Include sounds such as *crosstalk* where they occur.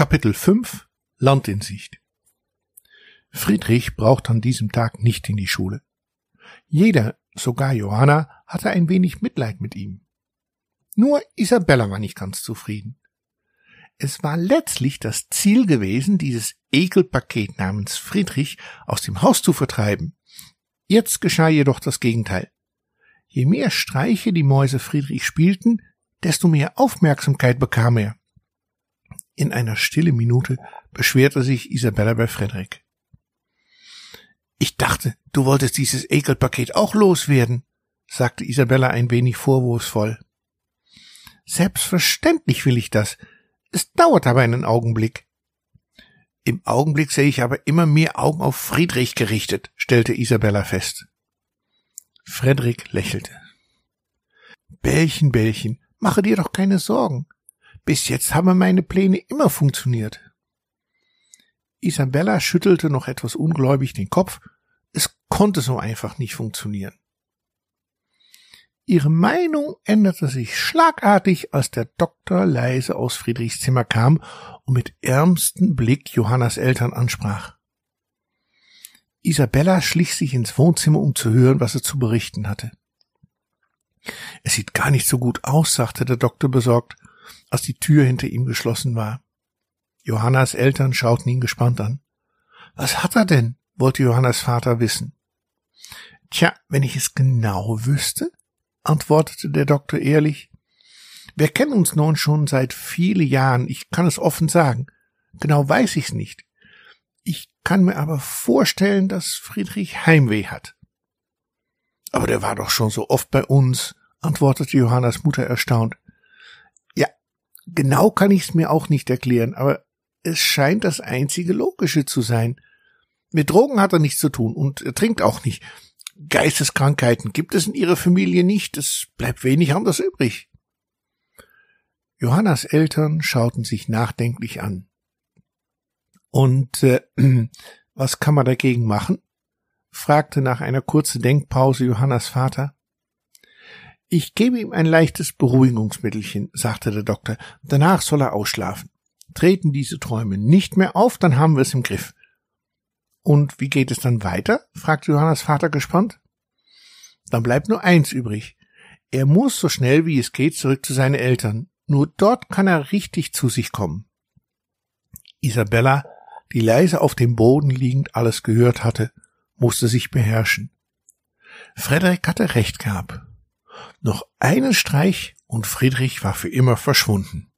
Kapitel 5 Land in Sicht Friedrich braucht an diesem Tag nicht in die Schule. Jeder, sogar Johanna, hatte ein wenig Mitleid mit ihm. Nur Isabella war nicht ganz zufrieden. Es war letztlich das Ziel gewesen, dieses Ekelpaket namens Friedrich aus dem Haus zu vertreiben. Jetzt geschah jedoch das Gegenteil. Je mehr Streiche die Mäuse Friedrich spielten, desto mehr Aufmerksamkeit bekam er. In einer stille Minute beschwerte sich Isabella bei Frederik. Ich dachte, du wolltest dieses Ekelpaket auch loswerden, sagte Isabella ein wenig vorwurfsvoll. Selbstverständlich will ich das. Es dauert aber einen Augenblick. Im Augenblick sehe ich aber immer mehr Augen auf Friedrich gerichtet, stellte Isabella fest. Frederik lächelte. Bällchen, Bällchen, mache dir doch keine Sorgen. Bis jetzt haben meine Pläne immer funktioniert. Isabella schüttelte noch etwas ungläubig den Kopf. Es konnte so einfach nicht funktionieren. Ihre Meinung änderte sich schlagartig, als der Doktor leise aus Friedrichs Zimmer kam und mit ärmstem Blick Johannas Eltern ansprach. Isabella schlich sich ins Wohnzimmer, um zu hören, was er zu berichten hatte. Es sieht gar nicht so gut aus, sagte der Doktor besorgt als die Tür hinter ihm geschlossen war. Johannas Eltern schauten ihn gespannt an. Was hat er denn? wollte Johannas Vater wissen. Tja, wenn ich es genau wüsste, antwortete der Doktor ehrlich. Wir kennen uns nun schon seit vielen Jahren, ich kann es offen sagen. Genau weiß ich's nicht. Ich kann mir aber vorstellen, dass Friedrich Heimweh hat. Aber der war doch schon so oft bei uns, antwortete Johannas Mutter erstaunt. Genau kann ich es mir auch nicht erklären, aber es scheint das einzige Logische zu sein. Mit Drogen hat er nichts zu tun und er trinkt auch nicht. Geisteskrankheiten gibt es in ihrer Familie nicht, es bleibt wenig anders übrig. Johannas Eltern schauten sich nachdenklich an. Und äh, *clears throat* was kann man dagegen machen? fragte nach einer kurzen Denkpause Johannas Vater. Ich gebe ihm ein leichtes Beruhigungsmittelchen, sagte der Doktor. Danach soll er ausschlafen. Treten diese Träume nicht mehr auf, dann haben wir es im Griff. Und wie geht es dann weiter? fragte Johannas Vater gespannt. Dann bleibt nur eins übrig. Er muss so schnell wie es geht zurück zu seinen Eltern. Nur dort kann er richtig zu sich kommen. Isabella, die leise auf dem Boden liegend alles gehört hatte, musste sich beherrschen. Frederik hatte recht gehabt. Noch einen Streich und Friedrich war für immer verschwunden.